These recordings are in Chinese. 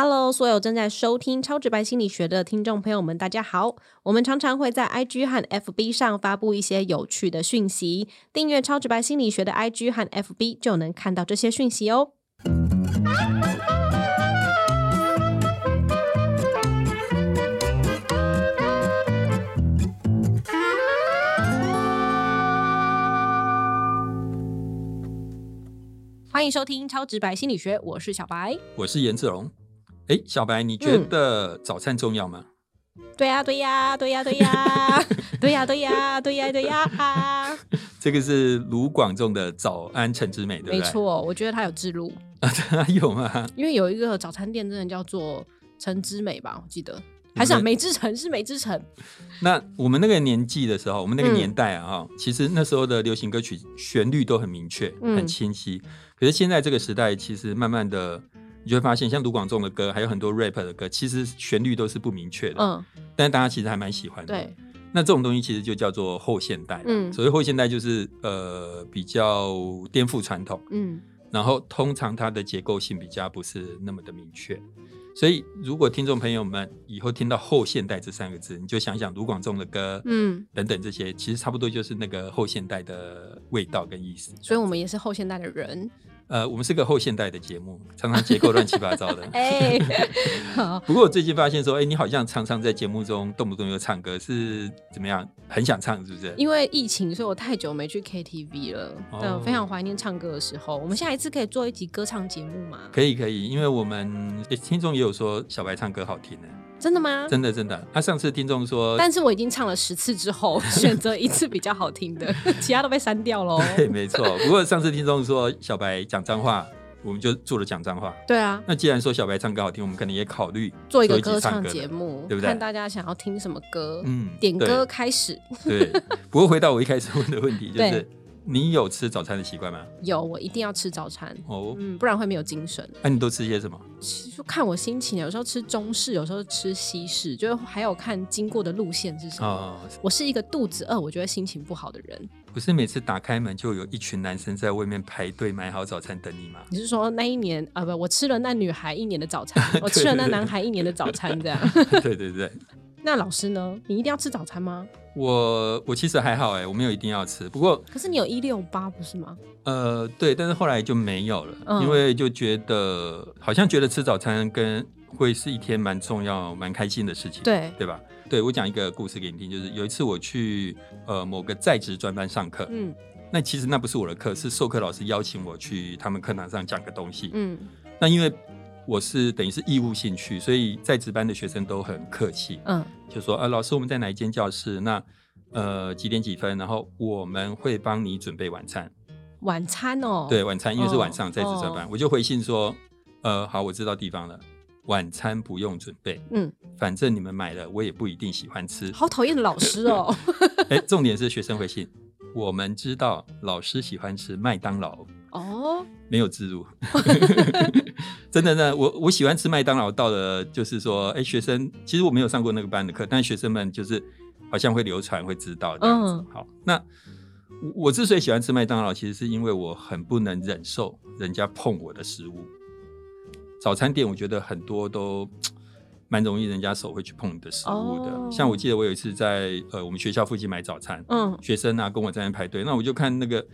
Hello，所有正在收听超直白心理学的听众朋友们，大家好。我们常常会在 IG 和 FB 上发布一些有趣的讯息，订阅超直白心理学的 IG 和 FB 就能看到这些讯息哦。欢迎收听超直白心理学，我是小白。我是颜志龙。哎，小白，你觉得早餐重要吗？对呀，对呀，对呀，对呀，对呀，对呀，对呀，对呀。这个是卢广仲的早安陈之美，对不对？没错，我觉得他有之路。他有吗？因为有一个早餐店，真的叫做陈之美吧？我记得还是美之城，是美之城。那我们那个年纪的时候，我们那个年代啊，哈，其实那时候的流行歌曲旋律都很明确、很清晰。可是现在这个时代，其实慢慢的，你就会发现，像卢广仲的歌，还有很多 rap 的歌，其实旋律都是不明确的。嗯，但是大家其实还蛮喜欢的。对，那这种东西其实就叫做后现代。嗯，所谓后现代就是呃比较颠覆传统。嗯，然后通常它的结构性比较不是那么的明确。所以，如果听众朋友们以后听到“后现代”这三个字，你就想想卢广仲的歌，嗯，等等这些，其实差不多就是那个后现代的味道跟意思。所以我们也是后现代的人。呃，我们是个后现代的节目，常常结构乱七八糟的。哎，不过我最近发现说，哎，你好像常常在节目中动不动就唱歌，是怎么样？很想唱是不是？因为疫情，所以我太久没去 KTV 了，对，非常怀念唱歌的时候。我们下一次可以做一集歌唱节目吗？可以，可以，因为我们听众也有说小白唱歌好听呢。真的吗？真的真的。他上次听众说，但是我已经唱了十次之后，选择一次比较好听的，其他都被删掉喽。对，没错。不过上次听众说小白讲脏话，我们就做了讲脏话。对啊。那既然说小白唱歌好听，我们可能也考虑做一个歌唱节目，对不对？看大家想要听什么歌，嗯，点歌开始。对。不过回到我一开始问的问题，就是。你有吃早餐的习惯吗？有，我一定要吃早餐哦，嗯，不然会没有精神。那你都吃些什么？就看我心情，有时候吃中式，有时候吃西式，就还有看经过的路线是什么。我是一个肚子饿，我觉得心情不好的人。不是每次打开门就有一群男生在外面排队买好早餐等你吗？你是说那一年啊？不，我吃了那女孩一年的早餐，我吃了那男孩一年的早餐，这样。对 对对。那老师呢？你一定要吃早餐吗？我我其实还好哎，我没有一定要吃。不过可是你有一六八不是吗？呃，对，但是后来就没有了，因为就觉得好像觉得吃早餐跟会是一天蛮重要、蛮开心的事情，对对吧？对我讲一个故事给你听，就是有一次我去呃某个在职专班上课，嗯，那其实那不是我的课，是授课老师邀请我去他们课堂上讲个东西，嗯，那因为。我是等于是义务性去，所以在值班的学生都很客气，嗯，就说啊，老师我们在哪一间教室？那呃几点几分？然后我们会帮你准备晚餐。晚餐哦，对，晚餐因为是晚上在值班，我就回信说，呃，好，我知道地方了，晚餐不用准备，嗯，反正你们买了，我也不一定喜欢吃。好讨厌的老师哦。哎，重点是学生回信，我们知道老师喜欢吃麦当劳。哦，没有自入，真的呢。我我喜欢吃麦当劳。到了就是说，哎，学生其实我没有上过那个班的课，但学生们就是好像会流传，会知道这样子。好，那我之所以喜欢吃麦当劳，其实是因为我很不能忍受人家碰我的食物。早餐店我觉得很多都蛮容易人家手会去碰你的食物的。像我记得我有一次在呃我们学校附近买早餐，嗯，学生啊跟我在那排队，那我就看那个。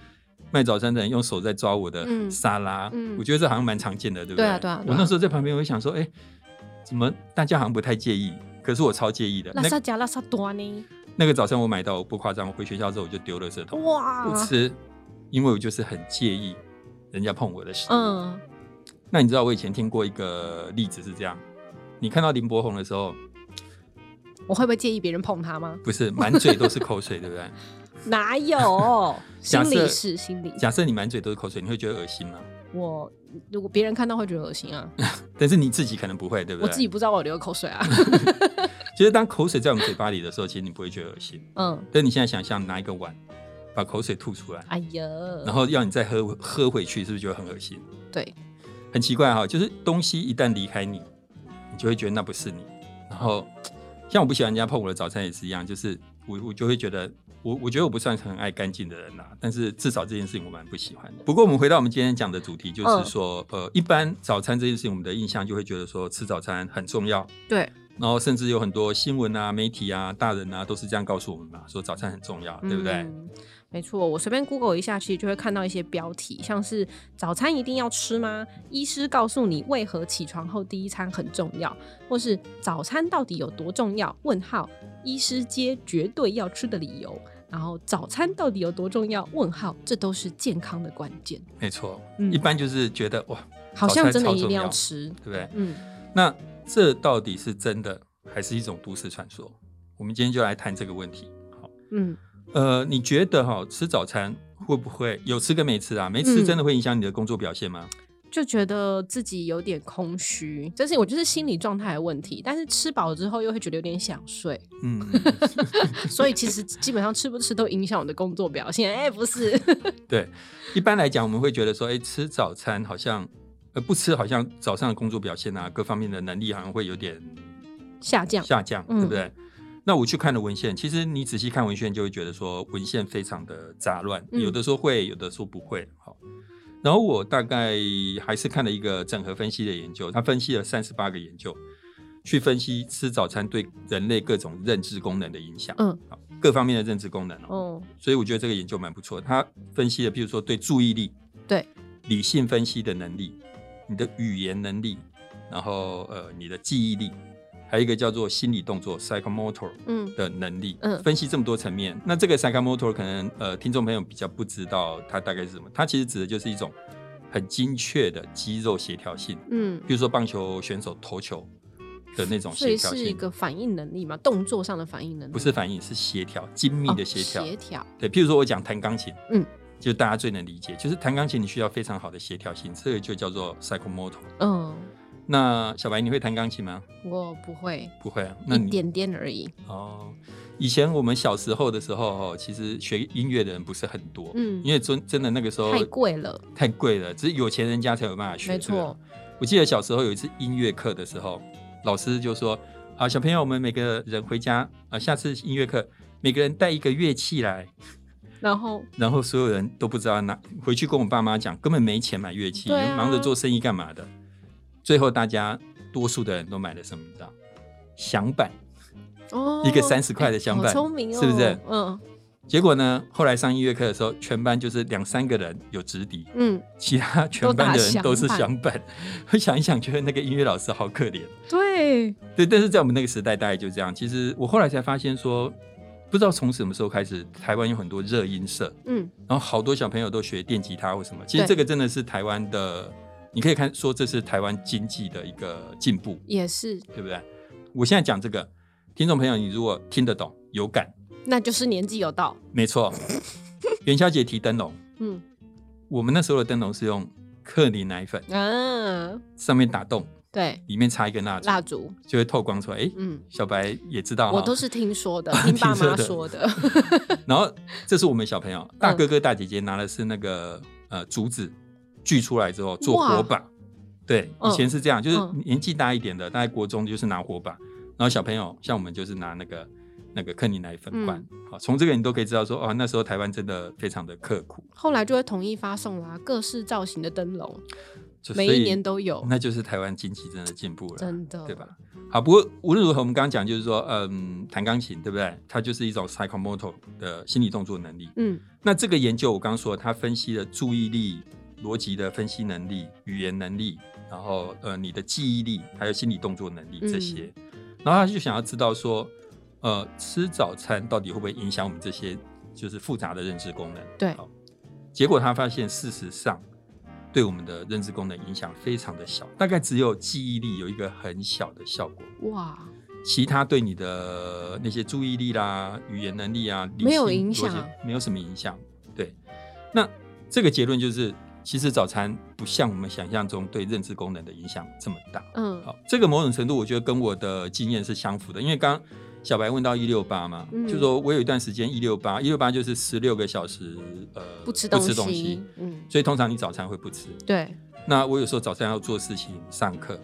卖早餐的人用手在抓我的沙拉，我觉得这好像蛮常见的，对不对？对啊，对啊。我那时候在旁边，我就想说，哎，怎么大家好像不太介意？可是我超介意的。拉萨加拉萨多呢？那个早餐我买到我不夸张，我回学校之后我就丢了这桶，哇，不吃，因为我就是很介意人家碰我的食物。嗯。那你知道我以前听过一个例子是这样：你看到林柏宏的时候，我会不会介意别人碰他吗？不是，满嘴都是口水，对不对？哪有？心理是心理。假设你满嘴都是口水，你会觉得恶心吗？我如果别人看到会觉得恶心啊，但是你自己可能不会，对不对？我自己不知道我流口水啊。其实当口水在我们嘴巴里的时候，其实你不会觉得恶心。嗯。但你现在想象拿一个碗把口水吐出来，哎呀，然后要你再喝喝回去，是不是觉得很恶心？对。很奇怪哈，就是东西一旦离开你，你就会觉得那不是你。然后像我不喜欢人家碰我的早餐也是一样，就是。我我就会觉得，我我觉得我不算很爱干净的人呐，但是至少这件事情我蛮不喜欢的。不过我们回到我们今天讲的主题，就是说，呃，一般早餐这件事情，我们的印象就会觉得说吃早餐很重要，对。然后甚至有很多新闻啊、媒体啊、大人啊，都是这样告诉我们嘛，说早餐很重要，对不对？没错，我随便 Google 一下，其实就会看到一些标题，像是早餐一定要吃吗？医师告诉你为何起床后第一餐很重要，或是早餐到底有多重要？问号，医师接绝对要吃的理由。然后早餐到底有多重要？问号，这都是健康的关键。没错，一般就是觉得哇，好像真的一定要吃，对不对？嗯，那这到底是真的还是一种都市传说？我们今天就来谈这个问题。好，嗯。呃，你觉得哈吃早餐会不会有吃跟没吃啊？没吃真的会影响你的工作表现吗？就觉得自己有点空虚，这是我就是心理状态的问题。但是吃饱之后又会觉得有点想睡，嗯，所以其实基本上吃不吃都影响我的工作表现。哎，不是，对，一般来讲我们会觉得说，哎，吃早餐好像呃不吃好像早上的工作表现啊，各方面的能力好像会有点下降，下降，对不对？那我去看了文献，其实你仔细看文献，就会觉得说文献非常的杂乱，有的说会，有的说不会。好，然后我大概还是看了一个整合分析的研究，他分析了三十八个研究，去分析吃早餐对人类各种认知功能的影响。嗯，好，各方面的认知功能哦。所以我觉得这个研究蛮不错。他分析了，比如说对注意力，对理性分析的能力，你的语言能力，然后呃你的记忆力。还有一个叫做心理动作 （psychomotor） 的能力，分析这么多层面。那这个 psychomotor 可能呃，听众朋友比较不知道它大概是什么。它其实指的就是一种很精确的肌肉协调性。嗯，比如说棒球选手投球的那种协调性，是一个反应能力嘛？动作上的反应能力不是反应，是协调，精密的协调。协调对，譬如说我讲弹钢琴，嗯，就大家最能理解，就是弹钢琴你需要非常好的协调性，这个就叫做 psychomotor。嗯。那小白，你会弹钢琴吗？我不会，不会啊，一点点而已。哦，以前我们小时候的时候，哦，其实学音乐的人不是很多，嗯，因为真真的那个时候太贵了，太贵了，只是有钱人家才有办法学。没错，我记得小时候有一次音乐课的时候，老师就说：“啊，小朋友，我们每个人回家啊，下次音乐课每个人带一个乐器来。”然后，然后所有人都不知道拿回去跟我爸妈讲，根本没钱买乐器，忙着做生意干嘛的。最后，大家多数的人都买了什么？你知道？响板，哦，一个三十块的响板，聪明哦，是不是？嗯。结果呢？后来上音乐课的时候，全班就是两三个人有直笛，嗯，其他全班的人都是响板。我想一想，觉得那个音乐老师好可怜。对，对，但是在我们那个时代，大概就这样。其实我后来才发现，说不知道从什么时候开始，台湾有很多热音社，嗯，然后好多小朋友都学电吉他或什么。其实这个真的是台湾的。你可以看说这是台湾经济的一个进步，也是对不对？我现在讲这个，听众朋友，你如果听得懂、有感，那就是年纪有到。没错，元宵节提灯笼，嗯，我们那时候的灯笼是用克林奶粉，嗯，上面打洞，对，里面插一根蜡烛，蜡烛就会透光出来。哎，嗯，小白也知道，我都是听说的，听爸妈说的。然后这是我们小朋友，大哥哥大姐姐拿的是那个呃竹子。锯出来之后做火把，对，以前是这样，就是年纪大一点的，大概国中就是拿火把，然后小朋友像我们就是拿那个那个克尼奶粉罐。好，从这个你都可以知道说，哦，那时候台湾真的非常的刻苦。后来就会统一发送啦，各式造型的灯笼，每一年都有，那就是台湾经济真的进步了，真的，对吧？好，不过无论如何，我们刚刚讲就是说，嗯，弹钢琴对不对？它就是一种 psychomotor 的心理动作能力。嗯，那这个研究我刚刚说，它分析了注意力。逻辑的分析能力、语言能力，然后呃，你的记忆力，还有心理动作能力这些，然后他就想要知道说，呃，吃早餐到底会不会影响我们这些就是复杂的认知功能？对，结果他发现事实上对我们的认知功能影响非常的小，大概只有记忆力有一个很小的效果。哇，其他对你的那些注意力啦、语言能力啊，没有影响，没有什么影响。对，那这个结论就是。其实早餐不像我们想象中对认知功能的影响这么大。嗯，好，这个某种程度我觉得跟我的经验是相符的。因为刚小白问到一六八嘛，就说我有一段时间一六八，一六八就是十六个小时，呃，不吃东西，嗯，所以通常你早餐会不吃。对。那我有时候早餐要做事情、上课，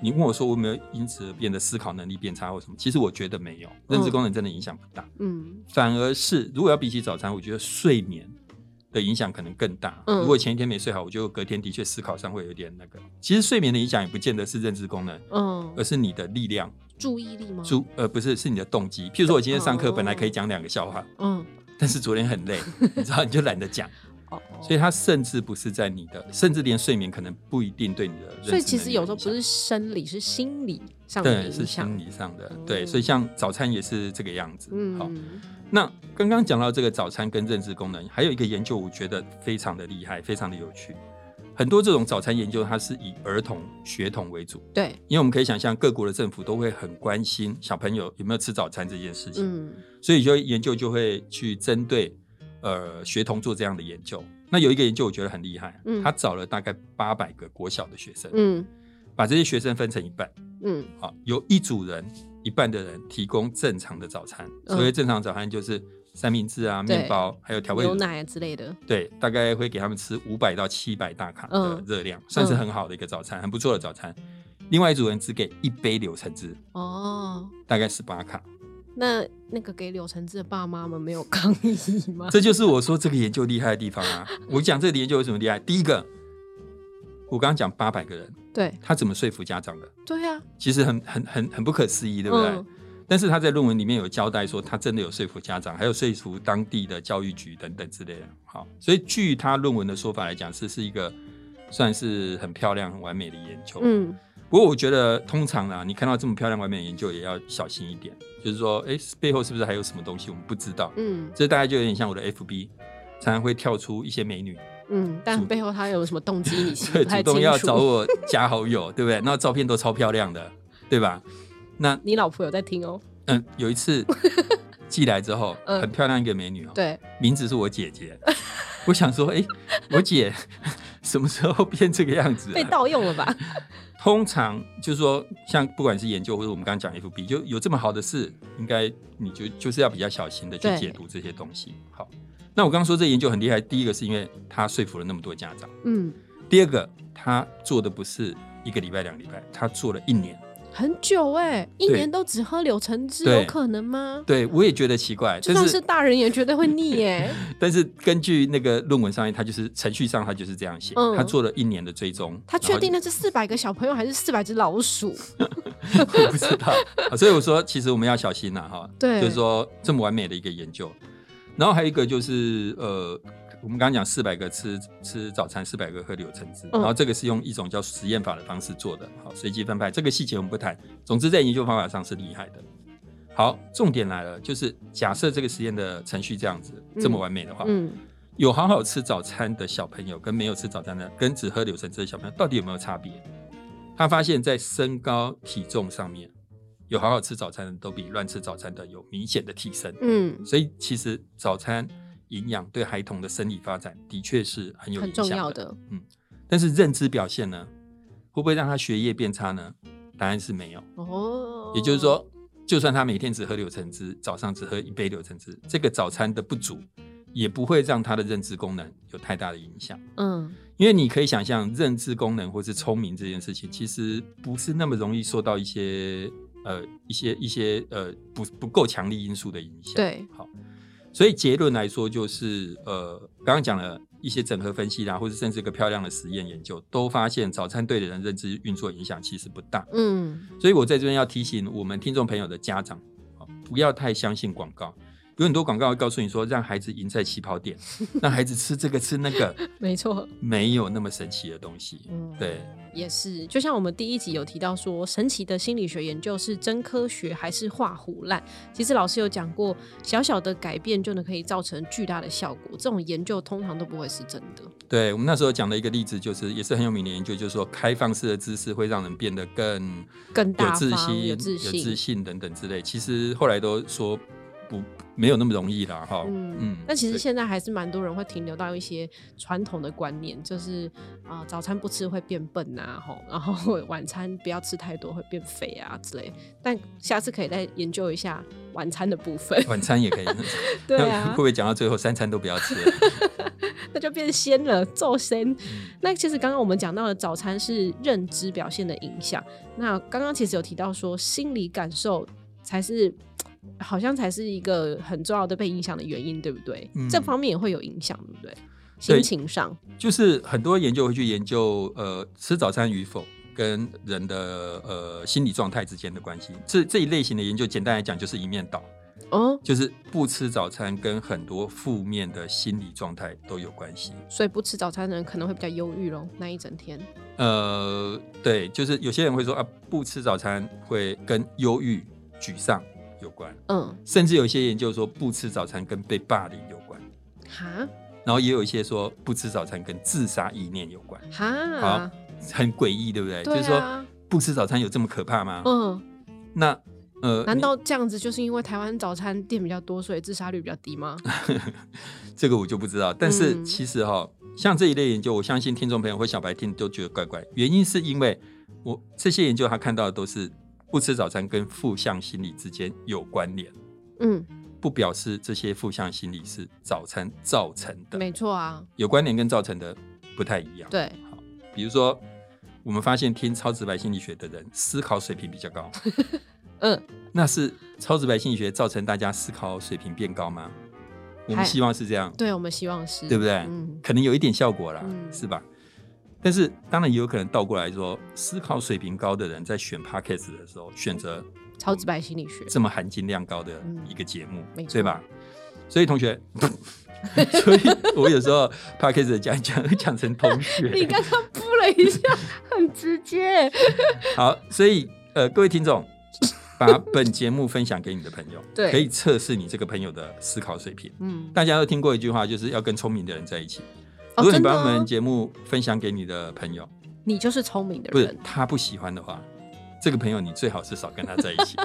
你问我说我有没有因此而变得思考能力变差或什么？其实我觉得没有，认知功能真的影响不大。嗯，反而是如果要比起早餐，我觉得睡眠的影响可能更大。嗯，如果前一天没睡好，我就隔天的确思考上会有点那个。其实睡眠的影响也不见得是认知功能，嗯，而是你的力量、注意力吗？注呃不是，是你的动机。譬如说我今天上课本来可以讲两个笑话，嗯，但是昨天很累，你知道你就懒得讲。所以它甚至不是在你的，甚至连睡眠可能不一定对你的。所以其实有时候不是生理，是心理上的对，是心理上的。对，所以像早餐也是这个样子。嗯好，那刚刚讲到这个早餐跟认知功能，还有一个研究，我觉得非常的厉害，非常的有趣。很多这种早餐研究，它是以儿童血统为主。对，因为我们可以想象，各国的政府都会很关心小朋友有没有吃早餐这件事情。嗯，所以就研究就会去针对。呃，学童做这样的研究，那有一个研究我觉得很厉害，嗯，他找了大概八百个国小的学生，嗯，把这些学生分成一半，嗯，好，有一组人，一半的人提供正常的早餐，所谓正常早餐就是三明治啊、面包，还有调味牛奶之类的，对，大概会给他们吃五百到七百大卡的热量，算是很好的一个早餐，很不错的早餐。另外一组人只给一杯柳橙汁，哦，大概十八卡。那那个给柳承志的爸妈们没有抗议吗？这就是我说这个研究厉害的地方啊！我讲这个研究有什么厉害？第一个，我刚刚讲八百个人，对，他怎么说服家长的？对呀，其实很很很很不可思议，对不对？但是他在论文里面有交代说，他真的有说服家长，还有说服当地的教育局等等之类的。好，所以据他论文的说法来讲，是是一个算是很漂亮、很完美的研究。嗯。不过我觉得，通常啊，你看到这么漂亮外面的研究，也要小心一点。就是说，哎，背后是不是还有什么东西我们不知道？嗯，这大概就有点像我的 FB，常常会跳出一些美女。嗯，但背后她有什么动机？你 对，主动要找我加好友，对不对？那照片都超漂亮的，对吧？那你老婆有在听哦？嗯，有一次寄来之后，很漂亮一个美女哦，对，名字是我姐姐。我想说，哎，我姐什么时候变这个样子？被盗用了吧？通常就是说，像不管是研究或者我们刚刚讲 FB，就有这么好的事，应该你就就是要比较小心的去解读这些东西。好，那我刚刚说这研究很厉害，第一个是因为他说服了那么多家长，嗯，第二个他做的不是一个礼拜、两礼拜，他做了一年。很久哎，一年都只喝柳橙汁，有可能吗？对，我也觉得奇怪。就算是大人也绝对会腻哎。但是根据那个论文上面，他就是程序上他就是这样写，他做了一年的追踪。他确定那是四百个小朋友还是四百只老鼠？我不知道。所以我说，其实我们要小心呐，哈。对，就是说这么完美的一个研究，然后还有一个就是呃。我们刚刚讲四百个吃吃早餐，四百个喝柳橙汁，然后这个是用一种叫实验法的方式做的，好随机分派，这个细节我们不谈。总之在研究方法上是厉害的。好，重点来了，就是假设这个实验的程序这样子这么完美的话，嗯，有好好吃早餐的小朋友跟没有吃早餐的，跟只喝柳橙汁的小朋友到底有没有差别？他发现，在身高体重上面，有好好吃早餐的都比乱吃早餐的有明显的提升。嗯，所以其实早餐。营养对孩童的生理发展的确是很有很重要的，嗯，但是认知表现呢，会不会让他学业变差呢？答案是没有哦。也就是说，就算他每天只喝柳橙汁，早上只喝一杯柳橙汁，这个早餐的不足也不会让他的认知功能有太大的影响。嗯，因为你可以想象，认知功能或是聪明这件事情，其实不是那么容易受到一些呃一些一些呃不不够强力因素的影响。对，好。所以结论来说，就是呃，刚刚讲了一些整合分析啦，或者甚至一个漂亮的实验研究，都发现早餐对人认知运作影响其实不大。嗯，所以我在这边要提醒我们听众朋友的家长，不要太相信广告。有很多广告会告诉你说，让孩子赢在起跑点，让孩子吃这个吃那个，没错，没有那么神奇的东西。嗯，对，也是。就像我们第一集有提到说，神奇的心理学研究是真科学还是画虎烂？其实老师有讲过，小小的改变就能可以造成巨大的效果。这种研究通常都不会是真的。对我们那时候讲的一个例子，就是也是很有名的研究，就是说开放式的知识会让人变得更更有自信、有自信等等之类。其实后来都说不。没有那么容易啦，哈。嗯嗯。那其实现在还是蛮多人会停留到一些传统的观念，就是啊，早餐不吃会变笨啊，吼，然后 晚餐不要吃太多会变肥啊之类。但下次可以再研究一下晚餐的部分。晚餐也可以。对啊。会不会讲到最后三餐都不要吃？那就变仙了，做仙。那其实刚刚我们讲到的早餐是认知表现的影响。那刚刚其实有提到说心理感受才是。好像才是一个很重要的被影响的原因，对不对？这方面也会有影响，对不对？心情上，就是很多研究会去研究，呃，吃早餐与否跟人的呃心理状态之间的关系。这这一类型的研究，简单来讲就是一面倒，哦，就是不吃早餐跟很多负面的心理状态都有关系。所以不吃早餐的人可能会比较忧郁咯，那一整天。呃，对，就是有些人会说啊，不吃早餐会跟忧郁、沮丧。有关，嗯，甚至有一些研究说不吃早餐跟被霸凌有关，哈，然后也有一些说不吃早餐跟自杀意念有关，哈，好，很诡异，对不对？就是说不吃早餐有这么可怕吗？嗯，那呃，难道这样子就是因为台湾早餐店比较多，所以自杀率比较低吗？这个我就不知道，但是其实哈，像这一类研究，我相信听众朋友或小白听都觉得怪怪，原因是因为我这些研究他看到的都是。不吃早餐跟负向心理之间有关联，嗯，不表示这些负向心理是早餐造成的，没错啊，有关联跟造成的不太一样。对，好，比如说我们发现听超直白心理学的人思考水平比较高，嗯，那是超直白心理学造成大家思考水平变高吗？我们希望是这样，对，我们希望是，对不对？嗯，可能有一点效果啦，是吧？但是当然也有可能倒过来说，思考水平高的人在选 podcast 的时候，选择超直白心理学这么含金量高的一个节目，对吧？所以同学，所以我有时候 podcast 讲讲讲成同学，你刚刚扑了一下，很直接。好，所以呃，各位听众，把本节目分享给你的朋友，对，可以测试你这个朋友的思考水平。嗯，大家都听过一句话，就是要跟聪明的人在一起。如果你把我们节目分享给你的朋友，你就是聪明的人。不是他不喜欢的话，这个朋友你最好是少跟他在一起。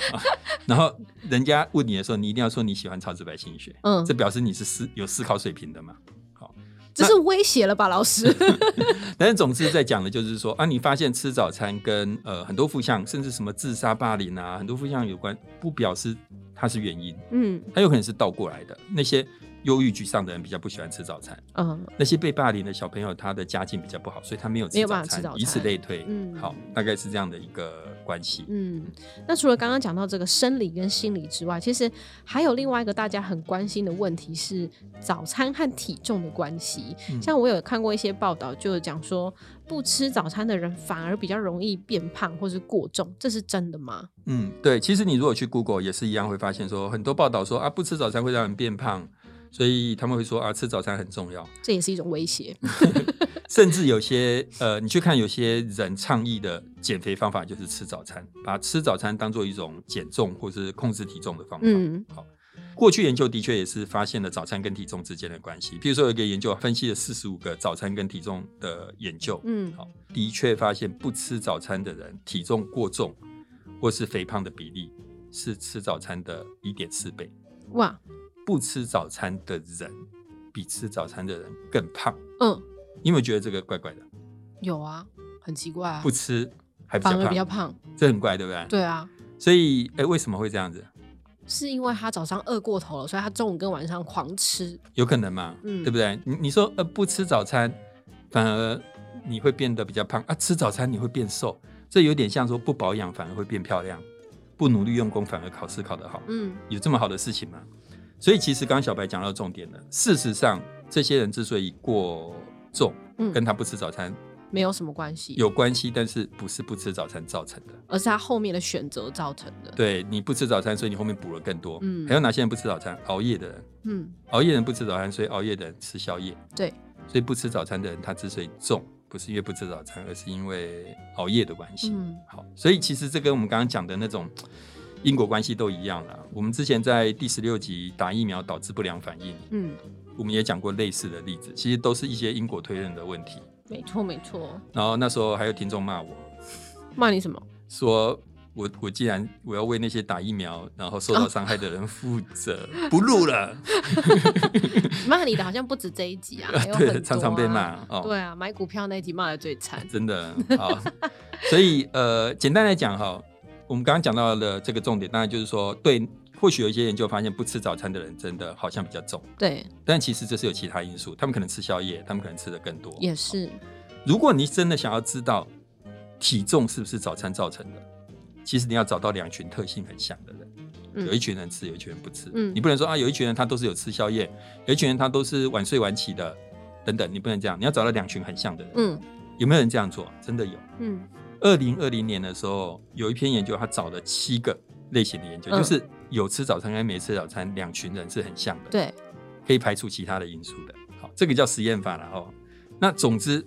然后人家问你的时候，你一定要说你喜欢超直白心理学。嗯，这表示你是思有思考水平的嘛？好，这是威胁了吧，老师？但是总之在讲的就是说啊，你发现吃早餐跟呃很多负向，甚至什么自杀、霸凌啊，很多负向有关，不表示它是原因。嗯，它有可能是倒过来的那些。忧郁沮丧的人比较不喜欢吃早餐。嗯，那些被霸凌的小朋友，他的家境比较不好，所以他没有吃早餐，以此类推。嗯，好，大概是这样的一个关系。嗯，那除了刚刚讲到这个生理跟心理之外，其实还有另外一个大家很关心的问题是早餐和体重的关系。像我有看过一些报道，就是讲说不吃早餐的人反而比较容易变胖或是过重，这是真的吗？嗯，对。其实你如果去 Google 也是一样，会发现说很多报道说啊，不吃早餐会让人变胖。所以他们会说啊，吃早餐很重要，这也是一种威胁。甚至有些呃，你去看有些人倡议的减肥方法就是吃早餐，把吃早餐当做一种减重或是控制体重的方法。嗯，好，过去研究的确也是发现了早餐跟体重之间的关系。比如说有一个研究分析了四十五个早餐跟体重的研究，嗯，好，的确发现不吃早餐的人体重过重或是肥胖的比例是吃早餐的一点四倍。哇！不吃早餐的人比吃早餐的人更胖。嗯，你有没有觉得这个怪怪的？有啊，很奇怪啊。不吃还反而比较胖，这很怪，对不对？对啊。所以，哎，为什么会这样子？是因为他早上饿过头了，所以他中午跟晚上狂吃。有可能嘛？嗯，对不对？你你说呃，不吃早餐反而你会变得比较胖啊，吃早餐你会变瘦，这有点像说不保养反而会变漂亮，不努力用功反而考试考得好。嗯，有这么好的事情吗？所以其实刚刚小白讲到重点了。事实上，这些人之所以过重，嗯跟他不吃早餐没有什么关系。有关系，但是不是不吃早餐造成的，而是他后面的选择造成的。对，你不吃早餐，所以你后面补了更多。嗯，还有哪些人不吃早餐？熬夜的人。嗯，熬夜人不吃早餐，所以熬夜的人吃宵夜。对，所以不吃早餐的人，他之所以重，不是因为不吃早餐，而是因为熬夜的关系。嗯，好，所以其实这跟我们刚刚讲的那种。因果关系都一样了。我们之前在第十六集打疫苗导致不良反应，嗯，我们也讲过类似的例子，其实都是一些因果推论的问题。没错，没错。然后那时候还有听众骂我，骂你什么？说我我既然我要为那些打疫苗然后受到伤害的人负责，不录了。骂你的好像不止这一集 啊，对，常常被骂。哦，对啊，买股票那集骂的最惨，真的。好，所以呃，简单来讲哈，我们刚刚讲到的这个重点，当然就是说，对，或许有一些研究发现，不吃早餐的人真的好像比较重。对，但其实这是有其他因素，他们可能吃宵夜，他们可能吃的更多。也是。如果你真的想要知道体重是不是早餐造成的？其实你要找到两群特性很像的人，有一群人吃，有一群人不吃。嗯，你不能说啊，有一群人他都是有吃宵夜，有一群人他都是晚睡晚起的，等等，你不能这样。你要找到两群很像的人。嗯，有没有人这样做？真的有。嗯，二零二零年的时候，有一篇研究，他找了七个类型的研究，就是有吃早餐跟没吃早餐两群人是很像的。对，可以排除其他的因素的。好，这个叫实验法了哦。那总之，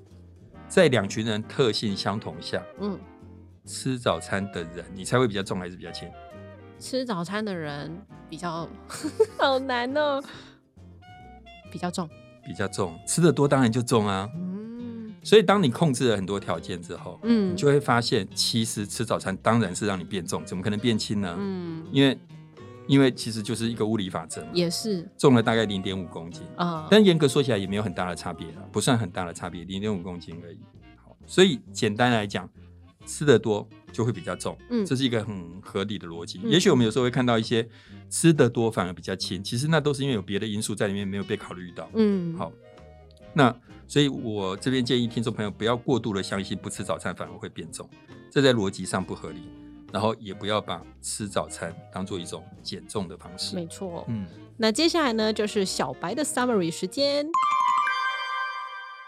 在两群人特性相同下，嗯。吃早餐的人，你猜会比较重还是比较轻？吃早餐的人比较 好难哦，比较重，比较重，吃的多当然就重啊。嗯，所以当你控制了很多条件之后，嗯，你就会发现，其实吃早餐当然是让你变重，怎么可能变轻呢？嗯，因为因为其实就是一个物理法则嘛，也是重了大概零点五公斤啊，但严格说起来也没有很大的差别了，不算很大的差别，零点五公斤而已。好，所以简单来讲。吃的多就会比较重，嗯，这是一个很合理的逻辑。也许我们有时候会看到一些吃的多反而比较轻，其实那都是因为有别的因素在里面没有被考虑到。嗯，好，那所以我这边建议听众朋友不要过度的相信不吃早餐反而会变重，这在逻辑上不合理。然后也不要把吃早餐当做一种减重的方式。没错，嗯，那接下来呢就是小白的 summary 时间。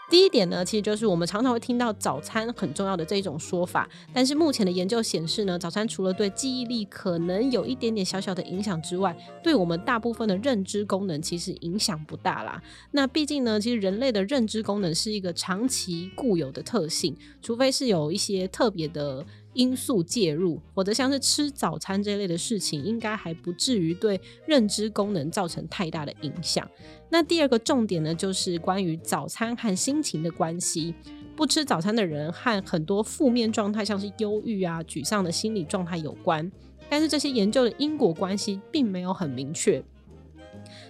第一点呢，其实就是我们常常会听到早餐很重要的这一种说法，但是目前的研究显示呢，早餐除了对记忆力可能有一点点小小的影响之外，对我们大部分的认知功能其实影响不大啦。那毕竟呢，其实人类的认知功能是一个长期固有的特性，除非是有一些特别的。因素介入，或者像是吃早餐这类的事情，应该还不至于对认知功能造成太大的影响。那第二个重点呢，就是关于早餐和心情的关系。不吃早餐的人和很多负面状态，像是忧郁啊、沮丧的心理状态有关，但是这些研究的因果关系并没有很明确。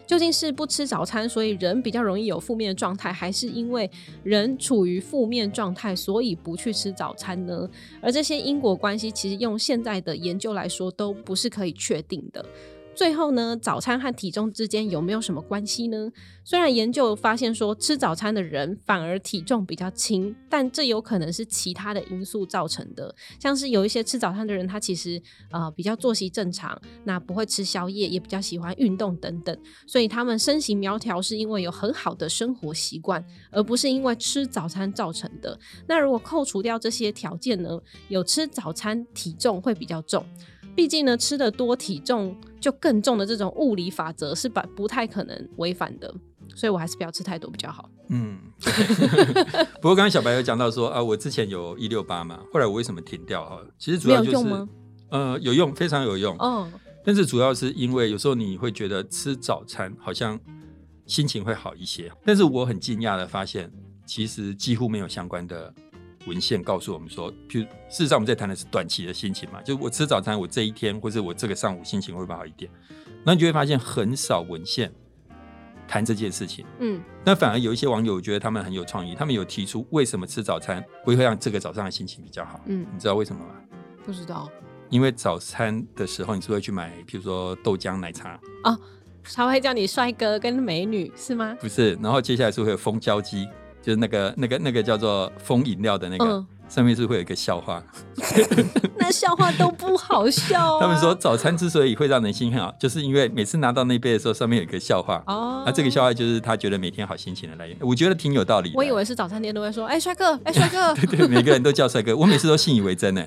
究竟是不吃早餐，所以人比较容易有负面的状态，还是因为人处于负面状态，所以不去吃早餐呢？而这些因果关系，其实用现在的研究来说，都不是可以确定的。最后呢，早餐和体重之间有没有什么关系呢？虽然研究发现说吃早餐的人反而体重比较轻，但这有可能是其他的因素造成的，像是有一些吃早餐的人，他其实呃比较作息正常，那不会吃宵夜，也比较喜欢运动等等，所以他们身形苗条是因为有很好的生活习惯，而不是因为吃早餐造成的。那如果扣除掉这些条件呢，有吃早餐体重会比较重。毕竟呢，吃的多体重就更重的这种物理法则是不不太可能违反的，所以我还是不要吃太多比较好。嗯，不过刚刚小白有讲到说啊，我之前有一六八嘛，后来我为什么停掉哈？其实主要就是呃有用，非常有用。哦，但是主要是因为有时候你会觉得吃早餐好像心情会好一些，但是我很惊讶的发现，其实几乎没有相关的。文献告诉我们说，譬如事实上我们在谈的是短期的心情嘛，就我吃早餐，我这一天或者我这个上午心情会不会好一点？那你就会发现很少文献谈这件事情。嗯，那反而有一些网友觉得他们很有创意，他们有提出为什么吃早餐会让这个早上的心情比较好？嗯，你知道为什么吗？不知道。因为早餐的时候，你是会去买，譬如说豆浆奶茶啊，他会叫你帅哥跟美女是吗？不是，然后接下来是会有蜂胶机。就是那个、那个、那个叫做风饮料的那个。上面是会有一个笑话，那笑话都不好笑。他们说早餐之所以会让人心很好，就是因为每次拿到那杯的时候，上面有一个笑话。哦，那这个笑话就是他觉得每天好心情的来源。我觉得挺有道理。我以为是早餐店都会说：“哎，帅哥，哎，帅哥。”对对，每个人都叫帅哥。我每次都信以为真呢。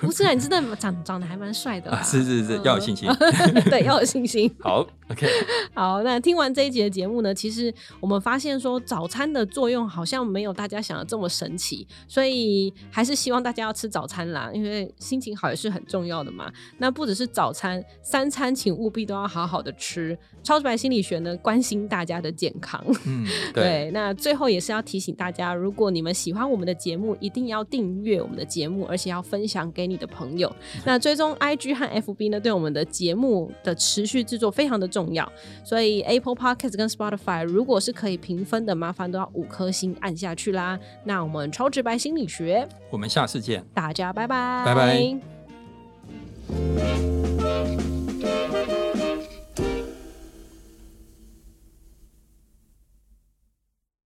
不是啊，你真的长长得还蛮帅的。是是是，要有信心。对，要有信心。好，OK。好，那听完这一集的节目呢，其实我们发现说早餐的作用好像没有大家想的这么神奇，所以。以还是希望大家要吃早餐啦，因为心情好也是很重要的嘛。那不只是早餐，三餐请务必都要好好的吃。超直白心理学呢，关心大家的健康。嗯，对。那最后也是要提醒大家，如果你们喜欢我们的节目，一定要订阅我们的节目，而且要分享给你的朋友。那追踪 IG 和 FB 呢，对我们的节目的持续制作非常的重要。所以 Apple Podcast 跟 Spotify 如果是可以评分的，麻烦都要五颗星按下去啦。那我们超直白心理我们下次见。大家拜拜。拜拜。